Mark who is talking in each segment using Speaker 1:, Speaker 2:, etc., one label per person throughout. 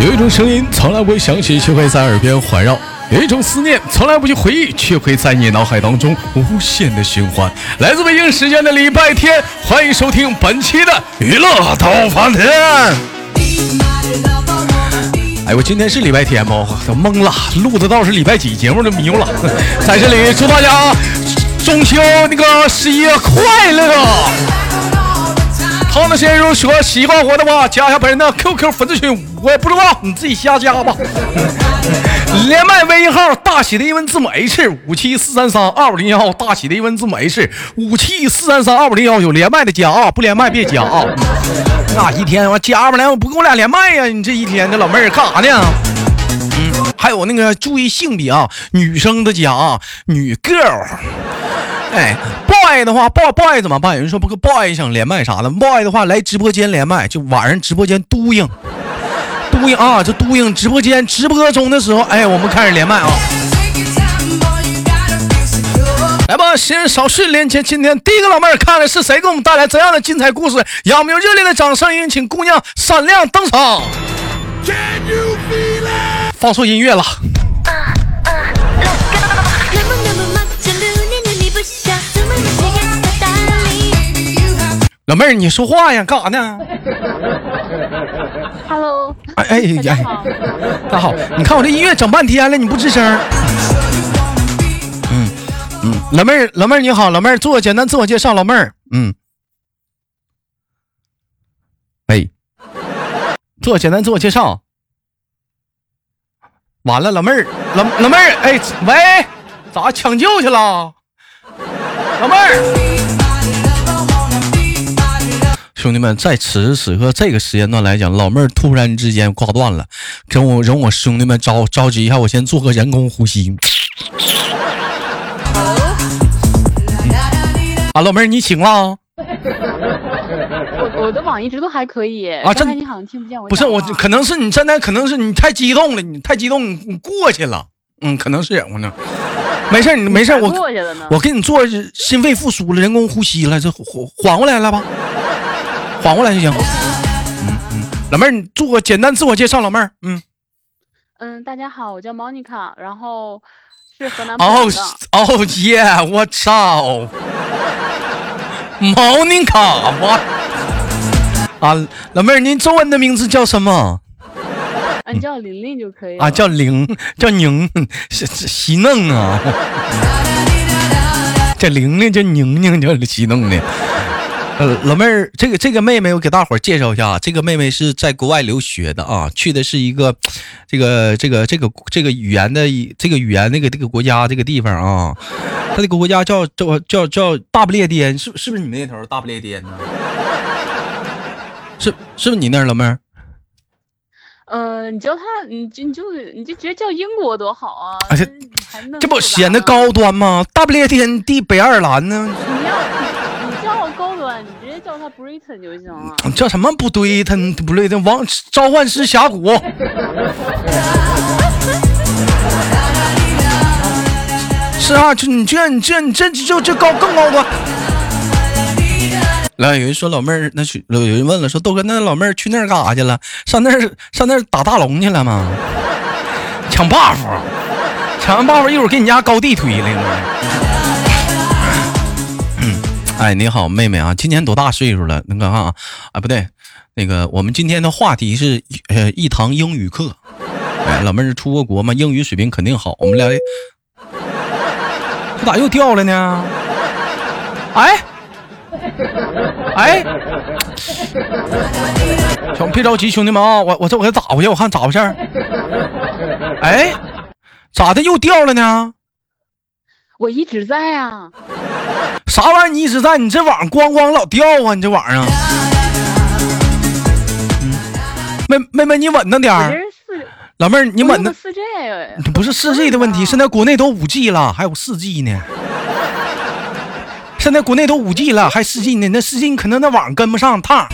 Speaker 1: 有一种声音从来不会响起，却会在耳边环绕；有一种思念从来不去回忆，却会在你脑海当中无限的循环。来自北京时间的礼拜天，欢迎收听本期的娱乐逗翻天。哎，我今天是礼拜天吗？都懵了，录的倒是礼拜几，节目都迷糊了。在这里祝大家中秋那个十一快乐！好，那先生说喜欢我的话，加一下本人的 QQ 粉丝群，我也不知道，你自己瞎加吧。连麦微信号大写的英文字母 H 五七四三三二五零幺，大写的英文字母 H 五七四三三二五零幺，有连麦的加啊，不连麦别加啊。那一天我加不来，我不跟我俩连麦呀？你这一天这老妹儿干啥呢？嗯，还有那个注意性别啊，女生的加啊，女 girl。哎，boy 的话，boy boy 怎么办？有人说不，boy 想连麦啥的，boy 的话来直播间连麦，就晚上直播间嘟应，嘟应啊，这嘟应直播间直播中的时候，哎，我们开始连麦啊。来吧，先少训练前，今天第一个老妹儿，看看是谁给我们带来怎样的精彩故事？让我们用热烈的掌声，有请姑娘闪亮登场。放错音乐了。老妹儿，你说话呀，干啥呢
Speaker 2: ？Hello，
Speaker 1: 哎哎呀，大家好，你看我这音乐整半天了，你不吱声？嗯嗯，老妹儿，老妹儿你好，老妹儿，做简单自我介绍，老妹儿，嗯，哎，做简单自我介绍，完了，老妹儿，老老妹儿，哎，喂，咋抢救去了？老妹儿。兄弟们，在此时此刻这个时间段来讲，老妹儿突然之间挂断了，跟我容我兄弟们着着急一下，我先做个人工呼吸。啊，老妹儿你醒了？
Speaker 2: 我我的网一直都还可以啊，刚才你好像听不见我。
Speaker 1: 不是我，可能是你现在可能是你太激动了，你太激动，你过去了。嗯，可能是我呢。没事，你没事，我我给你做心肺复苏了，人工呼吸了，这缓缓过来了吧？缓过来就行。嗯嗯，老妹儿，你做个简单自我介绍。老妹儿，
Speaker 2: 嗯嗯，大家好，我叫 Monica，然后是河南哦
Speaker 1: 哦耶，我操，Monica，我啊，老妹儿，您中文的名字叫什么？
Speaker 2: 啊，叫玲玲就可以。啊，
Speaker 1: 叫玲，叫宁，是是西弄啊。叫玲玲，叫宁宁，叫西弄的。老妹儿，这个这个妹妹，我给大伙儿介绍一下，这个妹妹是在国外留学的啊，去的是一个，这个这个这个这个语言的这个语言那个这个国家这个地方啊，他这个国家叫叫叫叫大不列颠，是是不是你们那头大不列颠呢？是是不是你那儿老妹儿？
Speaker 2: 嗯，你叫他，你就你就你就直接叫英国多好啊！
Speaker 1: 这不显得高端吗？大不列颠地北爱尔兰呢？
Speaker 2: 他 Britain 就行了。
Speaker 1: 叫什么不对？他不对，他王召唤师峡谷。是啊，就你这，你这，你这就就高更高端。来，有人说老妹儿，那去有人问了，说豆哥，那老妹儿去那儿干啥去了？上那儿上那儿打大龙去了吗？抢 buff，抢完 buff 一会儿给你家高地推了。哎，你好，妹妹啊，今年多大岁数了？那个啊，啊不对，那个我们今天的话题是呃一堂英语课。哎，老妹儿出过国吗？英语水平肯定好。我们俩，这咋又掉了呢？哎，哎，兄别着急，兄弟们啊，我我这我给打回去，我看咋回事哎，咋的又掉了呢？
Speaker 2: 我一直在啊。
Speaker 1: 啥玩意儿？你一直在？你这网咣咣老掉啊！你这网上，妹妹妹，你稳当点儿。老妹儿，你稳当。
Speaker 2: 四 G，
Speaker 1: 不是四 G 的问题，现在国内都五 G 了，还有四 G 呢。现在国内都五 G 了，还四 G 呢？那四 G 你可能那网跟不上趟。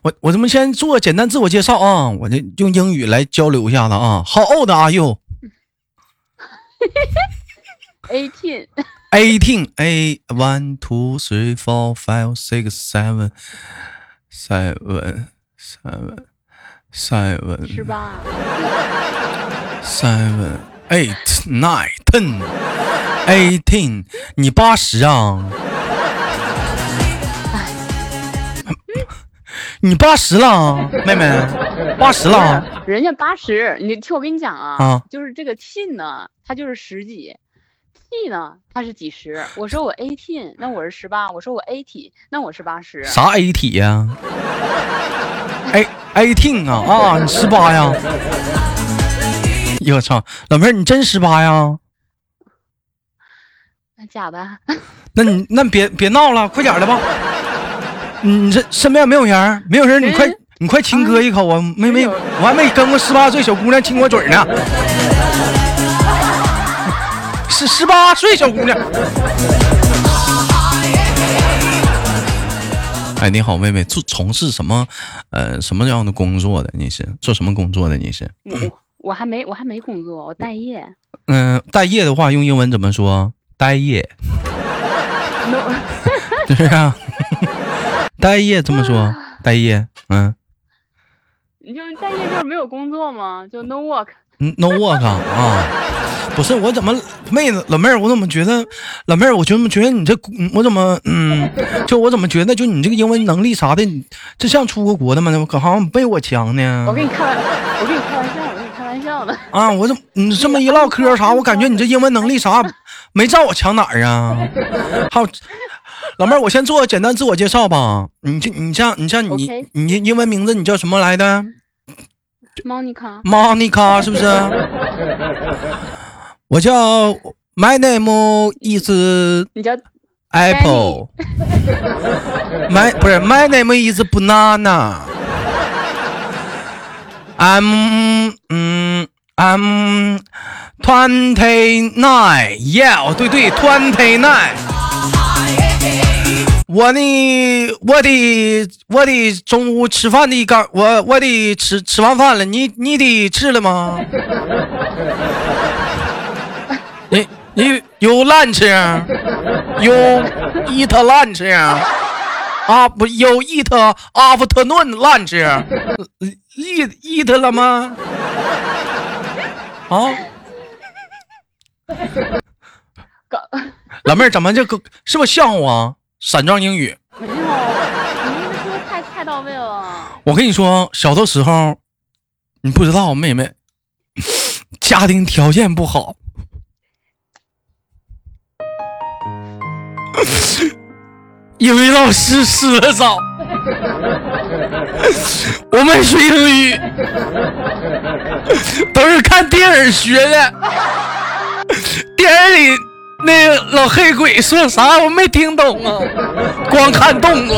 Speaker 1: 我我这么先做简单自我介绍啊，我这用英语来交流一下子啊。How old are you？Eighteen,
Speaker 2: eighteen,
Speaker 1: a one, two, three, four, five, six, seven, seven seven seven
Speaker 2: 十八、
Speaker 1: seven eight nine ten eighteen，你八十啊？你八十了，妹妹，八十了。
Speaker 2: 人家八十，你听我跟你讲啊，
Speaker 1: 啊
Speaker 2: 就是这个 teen 呢，它就是十几，t 呢，它是几十。我说我 eighteen，那我是十八；我说我 eighty，那我是八十。
Speaker 1: 啥 A 体呀？A eighteen 啊啊，你十八呀？我操，老妹儿，你真十八呀？
Speaker 2: 那假的？
Speaker 1: 那你那别别闹了，快点儿的吧。你你这身边没有人？没有人，你快
Speaker 2: 人
Speaker 1: 你快亲哥一口啊！没没，
Speaker 2: 有
Speaker 1: 我还没跟过十八岁小姑娘亲过嘴呢。是十八岁小姑娘。哎，你好，妹妹，做从事什么呃什么样的工作的？你是做什么工作的？你是
Speaker 2: 我还没我还没工作，我待业。
Speaker 1: 嗯、待业的话用英文怎么说？待业。
Speaker 2: no，
Speaker 1: 对呀、待业这么说，待业，嗯
Speaker 2: 你就待业就是没有工作吗？就 no work。
Speaker 1: 嗯，no work 啊，不是我怎么妹子老妹儿，我怎么觉得老妹儿，我怎么觉得你这嗯我怎么嗯，就我怎么觉得就你这个英文能力啥的，你这像出过国的吗？可好像比我强呢
Speaker 2: 我。跟你开玩，我跟你开玩笑，我跟你开玩笑的。
Speaker 1: 啊，我怎么你这么一唠嗑啥，我感觉你这英文能力啥没照我强哪儿啊？好，老妹儿，我先做个简单自我介绍吧。你这你像你像你
Speaker 2: OK
Speaker 1: 你英文名字你叫什么来的？Monica，Monica 是不是？我叫 My name is
Speaker 2: 你叫
Speaker 1: Apple。My 不是 My name is banana。I'm 嗯 I'm twenty nine。Yeah，哦对对，twenty nine。我呢我得我得中午吃饭的刚我我得吃吃完饭了，你你得吃了吗？你你有 lunch 有 eat lunch 啊？不有 eat afternoon lunch eat eat 了吗？啊，
Speaker 2: 搞。
Speaker 1: 老妹儿怎么这个是不是像我啊？散装英语。
Speaker 2: 没有，你这说的太太到位了。
Speaker 1: 我跟你说，小的时候，你不知道，妹妹，家庭条件不好，英语老师死的早，我们学英语都是看电影学的，电影里那个老黑鬼说啥我没听懂啊，光看动作。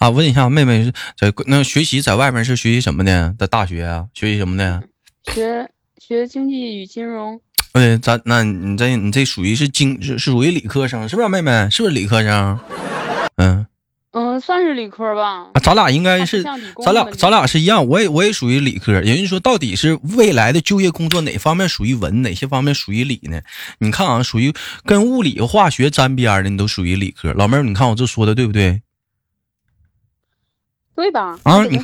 Speaker 1: 啊，问一下妹妹是在那学习在外面是学习什么的？在大学啊，学习什么的？
Speaker 2: 学学经济与金融，
Speaker 1: 对，咱那你这你这属于是经是是属于理科生是不是？妹妹是不是理科生？嗯，
Speaker 2: 嗯，算是理科吧
Speaker 1: 啊，。咱俩应该是咱俩咱俩是一样，我也我也属于理科。也就是说，到底是未来的就业工作哪方面属于文，哪些方面属于理呢？你看啊，属于跟物理、化学沾边的，你都属于理科。老妹儿，你看我这说的对不对？
Speaker 2: 对吧？
Speaker 1: 啊你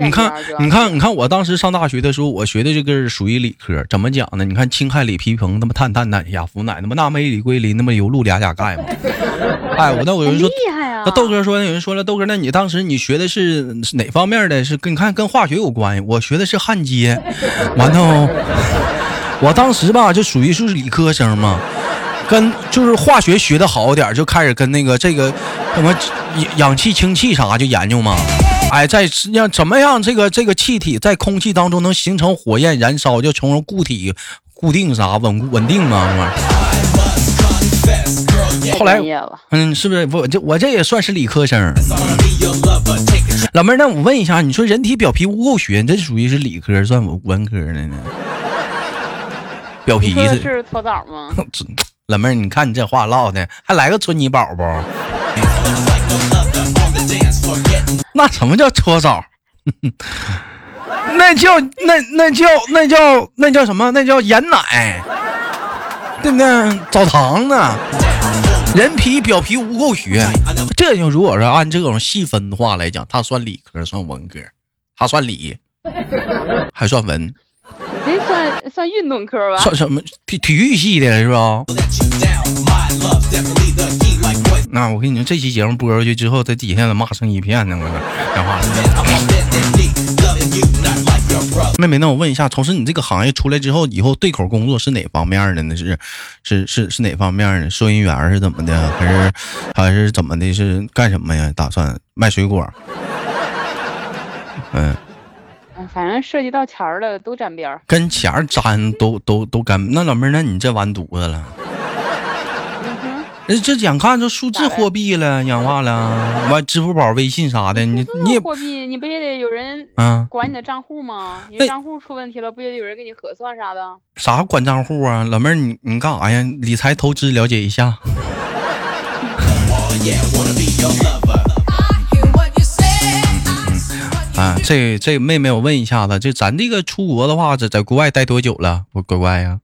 Speaker 1: 你看你看，你看，我当时上大学的时候，我学的这个是属于理科，怎么讲呢？你看，氢氦锂铍硼，他妈碳碳氖氩氟氖，他妈钠镁锂硅磷，他妈油氯俩钾钙嘛。哎，我那我有人说，
Speaker 2: 厉害啊！
Speaker 1: 那豆哥说，有人说了，豆哥，那你当时你学的是是哪方面的？是跟你看跟化学有关系？我学的是焊接，完后，我当时吧就属于是理科生嘛，跟就是化学学的好点就开始跟那个这个什么氧氧气、氢气啥就研究嘛。哎，在让怎么样这个这个气体在空气当中能形成火焰燃烧，就从固体固定啥稳固稳定嘛，这玩意儿。
Speaker 2: 太
Speaker 1: 后来嗯，是不是？我这我这也算是理科生。老妹儿，那我问一下，你说人体表皮污垢学，你这属于是理科算文文科的呢？表皮是
Speaker 2: 是搓澡吗？
Speaker 1: 老妹儿，你看你这话唠的，还来个搓泥宝不？那什么叫搓澡？那那叫那那叫那叫那叫什么？那叫盐奶，对不对？澡堂子，人皮表皮无垢学。这就如果说按这种细分的话来讲，他算理科，算文科，他算理，还算文，
Speaker 2: 这算算运动科吧？
Speaker 1: 算什么？体体育系的是吧？那我跟你说，这期节目播出去之后，在底下得骂声一片呢。我说讲话。妹妹，那我问一下，从事你这个行业出来之后，以后对口工作是哪方面的呢？是是是是哪方面的？收银员是怎么的？还是还是怎么的？是干什么呀？打算卖水果？嗯，
Speaker 2: 反正涉及到钱儿的都沾边儿。
Speaker 1: 跟钱儿沾都都都干。那老妹儿，那你这完犊子了。这这眼看着数字货币了，氧化了，完支付宝、微信啥的，你你也
Speaker 2: 货币，你不也得有人
Speaker 1: 啊
Speaker 2: 管你的账户吗？你账户出问题了，不也得有人给你核算啥的？
Speaker 1: 啥管账户啊？老妹儿，你你干啥呀？理财投资了解一下。啊，这这妹妹，我问一下子，就咱这个出国的话，在在国外待多久了？我乖乖呀。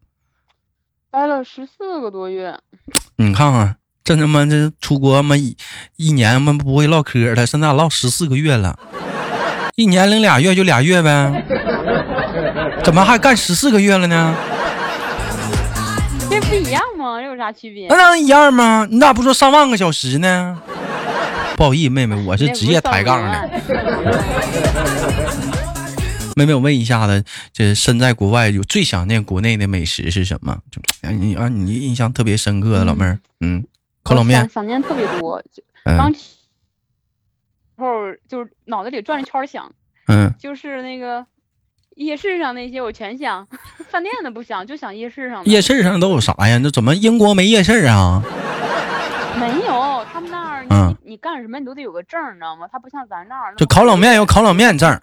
Speaker 2: 待了十四个多月，
Speaker 1: 你看看这他妈这出国嘛一一年嘛不会唠嗑了，现在唠十四个月了，一年零俩月就俩月呗，怎么还干十四个月了呢？
Speaker 2: 这不一样吗？这有啥区别？
Speaker 1: 那能一样吗？你咋不说上万个小时呢？不好意思，妹妹，我是职业抬杠的。妹妹，我问一下子，这身在国外有最想念国内的美食是什么？就你啊，你印象特别深刻的老妹儿，嗯，烤冷面。
Speaker 2: 想念特别多，刚后就是脑子里转着圈想，
Speaker 1: 嗯，
Speaker 2: 就是那个夜市上那些我全想，饭店的不想，就想夜市上。
Speaker 1: 夜市上都有啥呀？那怎么英国没夜市啊？
Speaker 2: 没有，他们那儿你你干什么你都得有个证，你知道吗？他不像咱那儿。
Speaker 1: 就烤冷面有烤冷面证。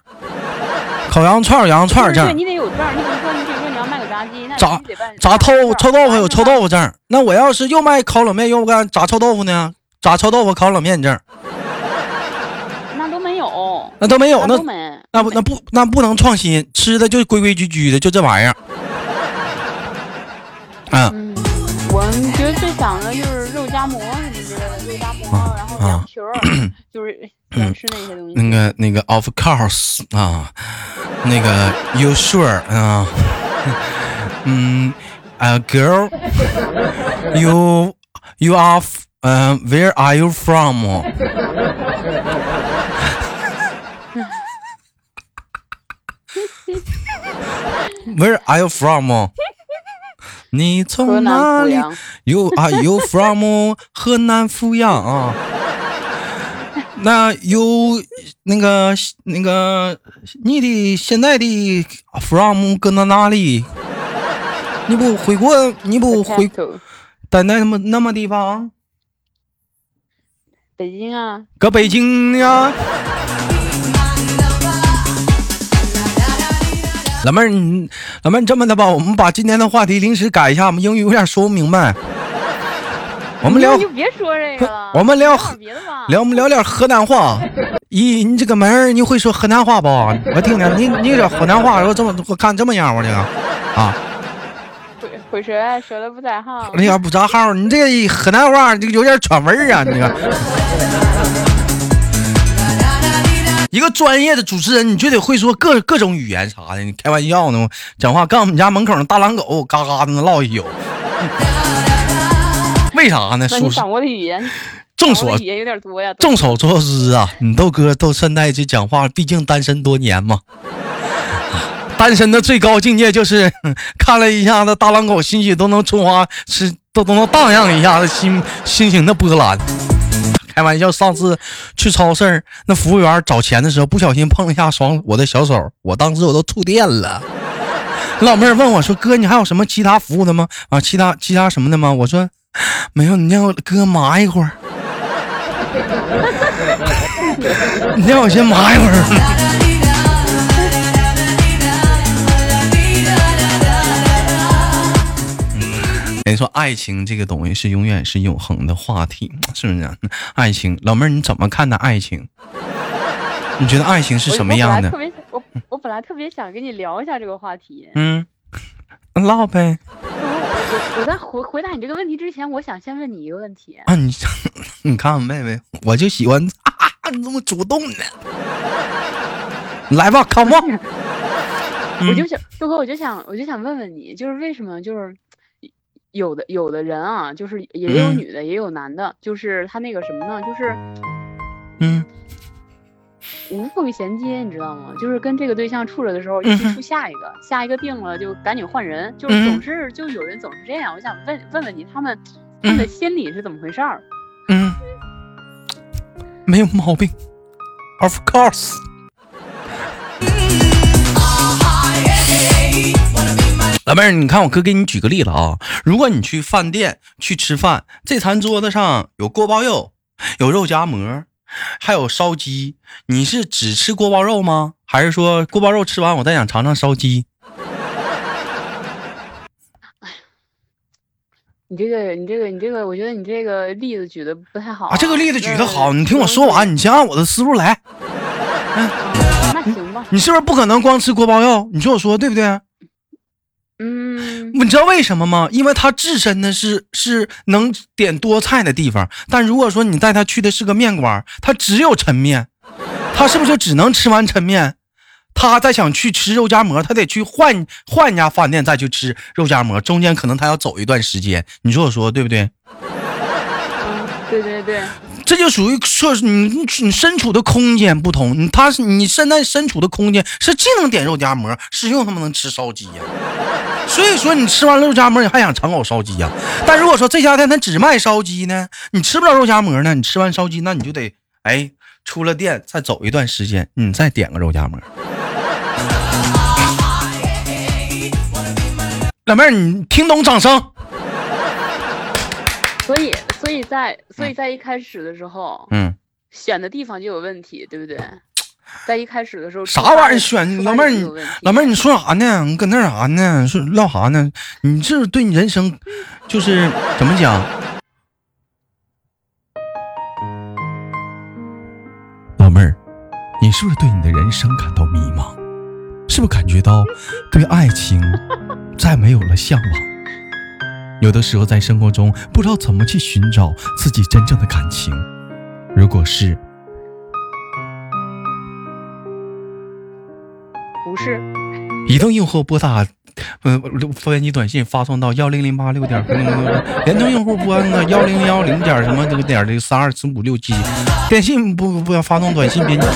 Speaker 1: 烤羊串羊串串证，
Speaker 2: 你得有证。你比如说，你比如说你要卖个炸鸡，那
Speaker 1: 炸炸臭臭豆腐有臭豆腐证。那我要是又卖烤冷面又干炸臭豆腐呢？炸臭豆腐烤冷面证。
Speaker 2: 那都没有。
Speaker 1: 那都没有，那
Speaker 2: 那
Speaker 1: 不那不那不能创新，吃的就规规矩矩的，就这玩意儿。
Speaker 2: 嗯，我觉得最想的就是肉夹馍什么之类的，肉夹馍，然后凉皮儿，就是。嗯，吃那些东西。那个
Speaker 1: 那个，of course 啊，那个，you sure 啊，嗯，啊，girl，you you are，嗯，where are you from？Where are you from？ 你从哪里？You are you from 河南阜阳啊？那有那个那个你的现在的 from 搁到哪里？你不回国？你不回？在那么那么地方？
Speaker 2: 北京啊？
Speaker 1: 搁北京呀？老妹儿，你老妹儿，你这么的吧，我们把今天的话题临时改一下，我们英语有点说不明白。我们聊，
Speaker 2: 你就别说这个了。
Speaker 1: 我们聊聊，我们聊点河南话。咦，你这个门儿，你会说河南话不？我听听，你你这河南话，说这么我看这么样，我这个啊。
Speaker 2: 会会说，说的不在行。
Speaker 1: 哎呀，不咋好，你这河南话就有点串味儿啊，你这个。一个专业的主持人，你就得会说各各种语言啥的。你开玩笑呢？讲话跟我们家门口那大狼狗嘎嘎的唠一宿。为啥呢？
Speaker 2: 说掌握的语言，
Speaker 1: 众所
Speaker 2: 也有点多呀。
Speaker 1: 众所周知啊，你豆哥都现在这讲话，毕竟单身多年嘛。单身的最高境界就是 看了一下子大狼狗，心许都能春花，是都都能荡漾一下子心心情的波澜。开玩笑，上次去超市，那服务员找钱的时候不小心碰了一下双我的小手，我当时我都触电了。老妹儿问我说：“哥，你还有什么其他服务的吗？啊，其他其他什么的吗？”我说。没有，你让我哥麻一会儿。你让我先麻一会儿。你说爱情这个东西是永远是永恒的话题，是不是？爱情，老妹儿你怎么看待爱情？你觉得爱情是什么样的？
Speaker 2: 我我本来特别想跟你聊一下这个话题。
Speaker 1: 嗯，唠呗。
Speaker 2: 我我在回回答你这个问题之前，我想先问你一个问题。
Speaker 1: 啊，你 你看妹妹，我就喜欢啊你这么主动的。来吧，come on。
Speaker 2: 我就想，周哥，我就想，我就想问问你，就是为什么，就是有的有的人啊，就是也有女的，也有男的，就是他那个什么呢，就是
Speaker 1: 嗯，
Speaker 2: 无缝衔接，你知道吗？就是跟这个对象处着的时候，一直处下一个，下一个定了就赶紧换人，就是总是就有人总是这样。我想问问问你，他们他们的心理是怎么回事儿？
Speaker 1: 嗯，没有毛病，of course。老妹儿，你看我哥给你举个例子啊，如果你去饭店去吃饭，这餐桌子上有锅包肉，有肉夹馍，还有烧鸡，你是只吃锅包肉吗？还是说锅包肉吃完我再想尝尝烧鸡？
Speaker 2: 你这个，你这个，你这个，我觉得你这个例子举的不太好
Speaker 1: 啊。这个例子举的好，你听我说完，你先按我的思路来。
Speaker 2: 嗯，那行吧。
Speaker 1: 你是不是不可能光吃锅包肉？你说我说对不对？
Speaker 2: 嗯，
Speaker 1: 你知道为什么吗？因为他自身呢是是能点多菜的地方，但如果说你带他去的是个面馆，他只有抻面，他是不是就只能吃完抻面？他再想去吃肉夹馍，他得去换换一家饭店再去吃肉夹馍，中间可能他要走一段时间。你说我说对不对？
Speaker 2: 对对对。
Speaker 1: 这就属于说你你身处的空间不同，你他是你现在身处的空间是既能点肉夹馍，是又他妈能吃烧鸡呀。所以说，你吃完肉夹馍，你还想尝口烧鸡呀？但如果说这家店他只卖烧鸡呢，你吃不了肉夹馍呢，你吃完烧鸡，那你就得哎出了店再走一段时间，你再点个肉夹馍。老妹儿，你听懂掌声？
Speaker 2: 所以，所以在所以在一开始的时候，
Speaker 1: 嗯，
Speaker 2: 选的地方就有问题，对不对？在一开始的时候，
Speaker 1: 啥玩意儿选老妹儿你老妹儿你说啥呢？你搁那啥呢？说唠啥呢？你这是对你人生，就是怎么讲？老妹儿，你是不是对你的人生感到迷茫？是不是感觉到对爱情再没有了向往？有的时候在生活中不知道怎么去寻找自己真正的感情。如果是。
Speaker 2: 不是，
Speaker 1: 移动用户拨打，呃，发你短信发送到幺零零八六点，联通用户拨那个幺零幺零点什么这个点的三二四五六七，电信不不要发送短信编辑，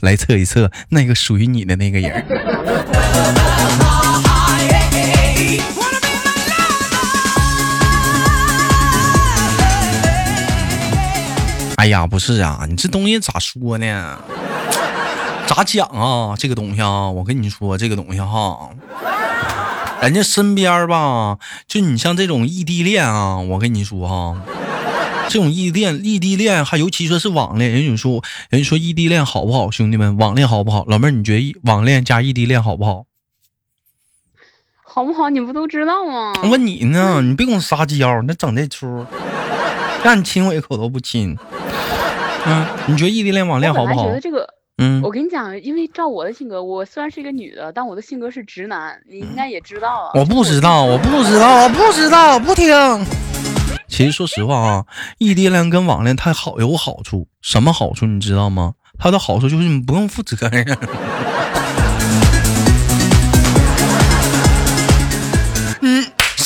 Speaker 1: 来测一测那个属于你的那个人。呀，不是啊，你这东西咋说呢？咋讲啊？这个东西啊，我跟你说，这个东西哈，人家身边吧，就你像这种异地恋啊，我跟你说哈，这种异地恋，异地恋还尤其说是网恋，人家说，人家说异地恋好不好？兄弟们，网恋好不好？老妹儿，你觉得网恋加异地恋好不好？
Speaker 2: 好不好？你不都知道吗？
Speaker 1: 问你呢，你别跟我撒娇，那整这出，让你亲我一口都不亲。嗯，你觉得异地恋、网恋好不好？
Speaker 2: 我觉得这个。
Speaker 1: 嗯，
Speaker 2: 我跟你讲，因为照我的性格，我虽然是一个女的，但我的性格是直男，你应该也知道啊。
Speaker 1: 我不知道，我不知道，我不知道，不听。其实说实话啊，异地恋跟网恋它好有好处，什么好处你知道吗？它的好处就是你不用负责任。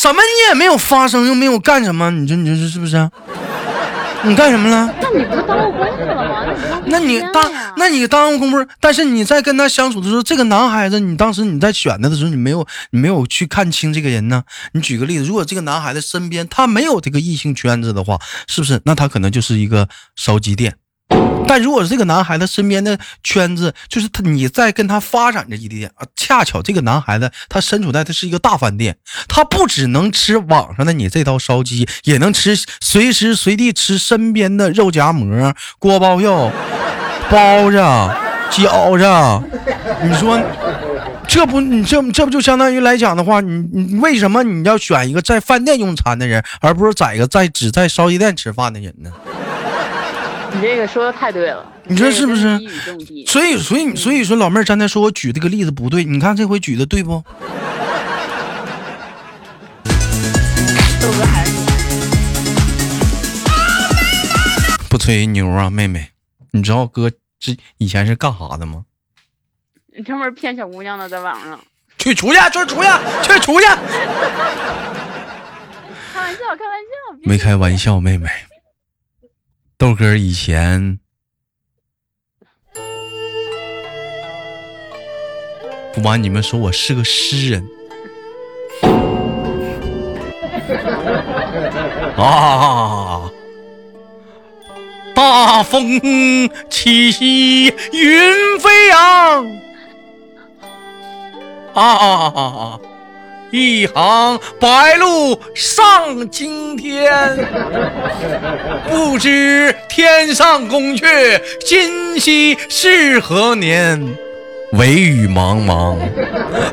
Speaker 1: 什么你也没有发生，又没有干什么，你说你说是不是？你干什么了？
Speaker 2: 那你不耽误工夫了吗？
Speaker 1: 那你当那你耽误工夫，但是你在跟他相处的时候，这个男孩子，你当时你在选他的时候，你没有你没有去看清这个人呢？你举个例子，如果这个男孩子身边他没有这个异性圈子的话，是不是？那他可能就是一个烧鸡店。但如果是这个男孩子身边的圈子，就是他你在跟他发展着异地恋啊，恰巧这个男孩子他身处在的是一个大饭店，他不只能吃网上的你这道烧鸡，也能吃随时随地吃身边的肉夹馍、锅包肉、包子、饺子。你说这不你这这不就相当于来讲的话，你你为什么你要选一个在饭店用餐的人，而不是在一个在只在烧鸡店吃饭的人呢？
Speaker 2: 你这个说的太对了，
Speaker 1: 你说是不是。所以，所以，所以说，老妹儿刚才说我举这个例子不对，你看这回举的对不？不吹牛啊，妹妹，你知道哥这以前是干啥的吗？
Speaker 2: 你专门骗小姑娘的，在网上。
Speaker 1: 去出去，去出去，去出去！
Speaker 2: 开玩笑，开玩笑，
Speaker 1: 没开玩笑，妹妹。豆哥以前不瞒你们说，我是个诗人 啊！大风起兮云飞扬啊！一行白鹭上青天，不知天上宫阙，今夕是何年？惟余茫茫，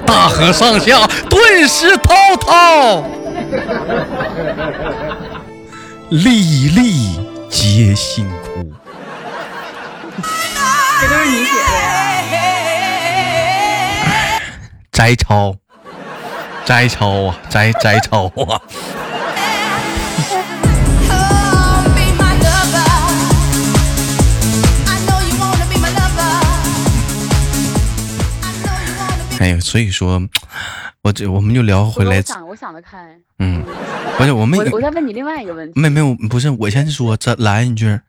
Speaker 1: 大河上下顿时滔滔，粒粒皆辛苦。
Speaker 2: 这都是你写的呀？
Speaker 1: 摘抄，摘抄啊，摘摘抄啊
Speaker 3: ！Oh,
Speaker 1: 哎呀，所以说，我这我们就聊回来
Speaker 2: 我，想，我想得开。
Speaker 1: 嗯，不是我没
Speaker 2: 我我再问你另外一个问题，
Speaker 1: 没没有，不是我先说，这来一句，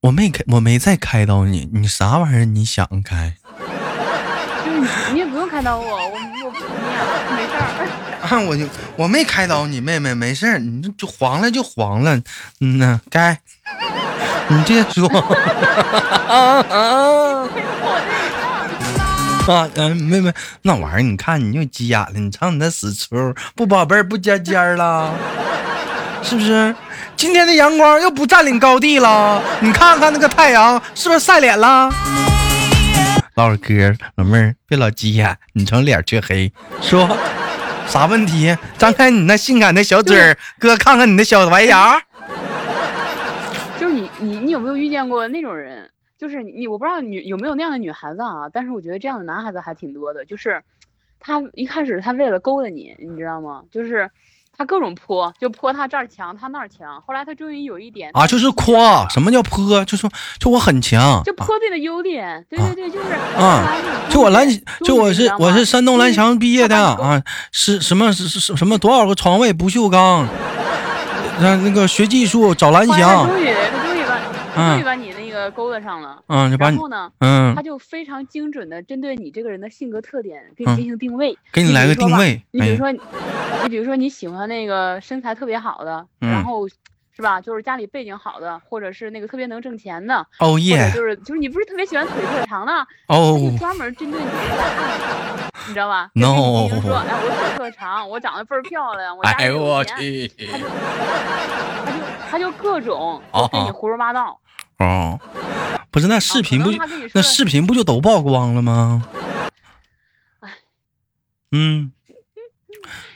Speaker 1: 我没开，我没再开导你，你啥玩意儿？你想开？
Speaker 2: 就是你开导我，我我不你，没事儿。
Speaker 1: 我就我没开导你妹妹，没事儿，你就黄了就黄了，嗯呐，该，你接着说。啊，嗯，妹妹，那玩意儿你看你又急眼了，你唱你那死出，不宝贝儿不尖尖儿了，是不是？今天的阳光又不占领高地了，你看看那个太阳是不是晒脸了？唠会儿嗑，老妹儿别老急眼，你成脸黢黑。说啥问题？张开你那性感的小嘴儿，哥看看你那小白牙。
Speaker 2: 就是你你你有没有遇见过那种人？就是你我不知道女有没有那样的女孩子啊，但是我觉得这样的男孩子还挺多的。就是他一开始他为了勾搭你，你知道吗？就是他各种泼，就泼他这儿强，他那儿强。后来他终于有一点
Speaker 1: 啊，就是夸，什么叫泼？就说就我很强，
Speaker 2: 就泼自己的优点，对对对，就是
Speaker 1: 啊，就我蓝，就我是我是山东蓝
Speaker 2: 翔
Speaker 1: 翔毕业的啊，是什么是是什么多少个床位不锈钢，那那个学技术找蓝
Speaker 2: 后来他
Speaker 1: 翔，
Speaker 2: 终于他终于把他
Speaker 1: 嗯
Speaker 2: 终于把你那个勾搭上了。
Speaker 1: 嗯，就把你
Speaker 2: 然后呢，
Speaker 1: 嗯。
Speaker 2: 他就非常精准的针对你这个人的性格特点给
Speaker 1: 嗯。
Speaker 2: 你进行定位，
Speaker 1: 给你来个定位，哎
Speaker 2: 你比如说，你比如说你喜欢那个身材特别好的，
Speaker 1: 嗯。
Speaker 2: 然后是吧，就是家里背景好的，或者是那个特别能挣钱的，
Speaker 1: 哦耶，
Speaker 2: 就是就是你不是特别喜欢腿特长的，
Speaker 1: 哦。
Speaker 2: 专门针对你你知道吧
Speaker 1: ？No
Speaker 2: 你进行说，哎，我腿特长，我长得倍儿漂亮，我家里
Speaker 1: 哎呦
Speaker 2: 有钱，
Speaker 1: 我去，
Speaker 2: 他就他就他就各种
Speaker 1: 哦。
Speaker 2: 跟你胡说八道。
Speaker 1: 哦，不是那视频不就那视频不就都曝光了吗？
Speaker 2: 哎
Speaker 1: 嗯，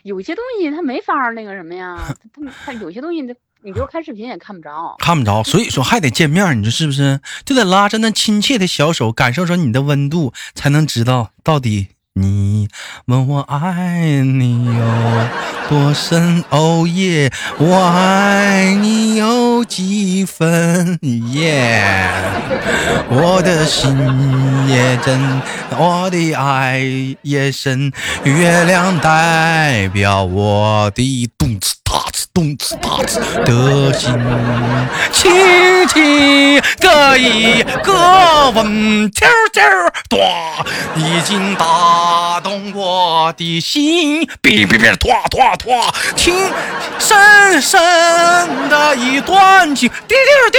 Speaker 2: 有些东西它没法那个什么呀，他他他有些东西你你就看视频也看不着。
Speaker 1: 看不着，所以说还得见面，你说是不是？就得拉着那亲切的小手，感受着你的温度，才能知道到底你问我爱你有多深？哦耶，我爱你有几分？耶，我的心也真，我的爱也深，月亮代表我的肚子疼动次打次的心，轻轻的一个吻，啾啾哒，已经打动我的心，哔哔哔，哒哒哒，听深深的一段情，丢丢丢，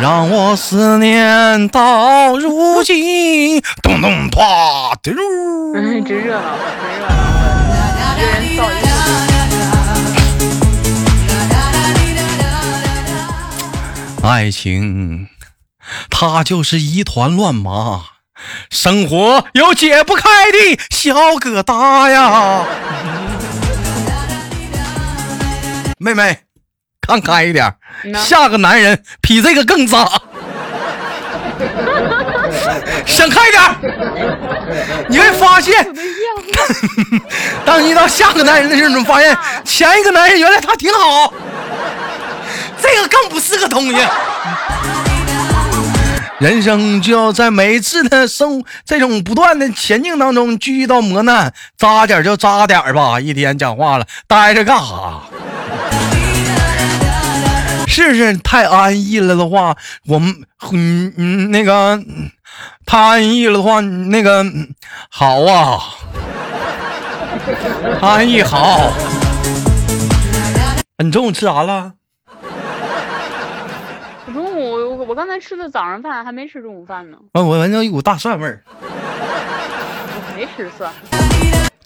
Speaker 1: 让我思念到如今，咚咚咚丢。
Speaker 2: 嗯，真热闹，真热闹，一个人造一
Speaker 1: 爱情，它就是一团乱麻，生活有解不开的小疙瘩呀。妹妹，看开一点，下个男人比这个更渣。想开点，你会发现，当你遇到下个男人的时候，你发现前一个男人原来他挺好，这个更不是个东西。人生就要在每一次的生这种不断的前进当中，遇到磨难，扎点就扎点吧。一天讲话了，待着干啥？是不是太安逸了的话，我们嗯嗯那个太安逸了的话，那个好啊，安逸好。你中午吃啥了？
Speaker 2: 我中午我我刚才吃的早上饭，还没吃中午饭呢，
Speaker 1: 啊，我闻到一股大蒜味儿。
Speaker 2: 我 没吃蒜。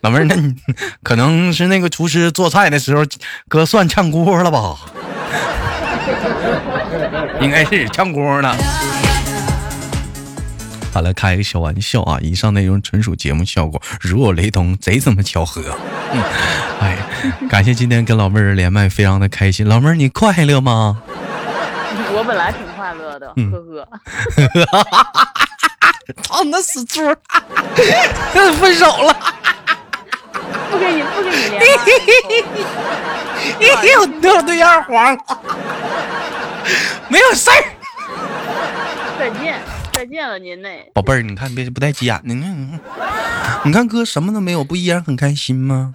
Speaker 1: 老妹儿，那你可能是那个厨师做菜的时候搁蒜炝锅了吧？应该是炝锅了。好了，开个小玩笑啊！以上内容纯属节目效果，如有雷同，贼他妈巧合。嗯，哎，感谢今天跟老妹儿连麦，非常的开心。老妹儿，你快乐吗？
Speaker 2: 我本来挺快乐的，
Speaker 1: 嗯
Speaker 2: 呵呵。
Speaker 1: 操你那死猪！分手了。
Speaker 2: 不跟你不跟你连麦了。
Speaker 1: 我对我对象黄了，没有事儿。
Speaker 2: 再见，再见了您嘞。
Speaker 1: 宝贝儿，你看别不带急眼的，你看，你看哥什么都没有，不依然很开心吗？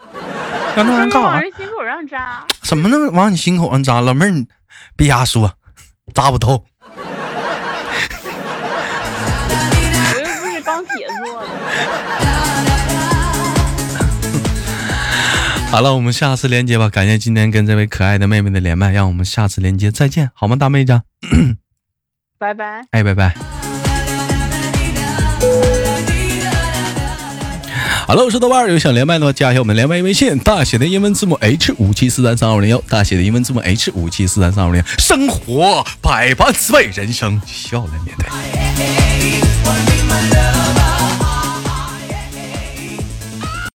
Speaker 1: 让那玩意儿干啥？
Speaker 2: 往人心口上扎，
Speaker 1: 什么能往你心口上扎？老妹儿，你别瞎说，扎不透。好了，我们下次连接吧。感谢今天跟这位可爱的妹妹的连麦，让我们下次连接再见，好吗，大妹子？
Speaker 2: 拜拜。
Speaker 1: 哎，拜拜。好了，我是豆瓣儿，有想连麦的话，加一下我们连麦微信，大写的英文字母 H 五七四三三二零幺，大写的英文字母 H 五七四三三二零。生活百般滋味，人生笑来面对。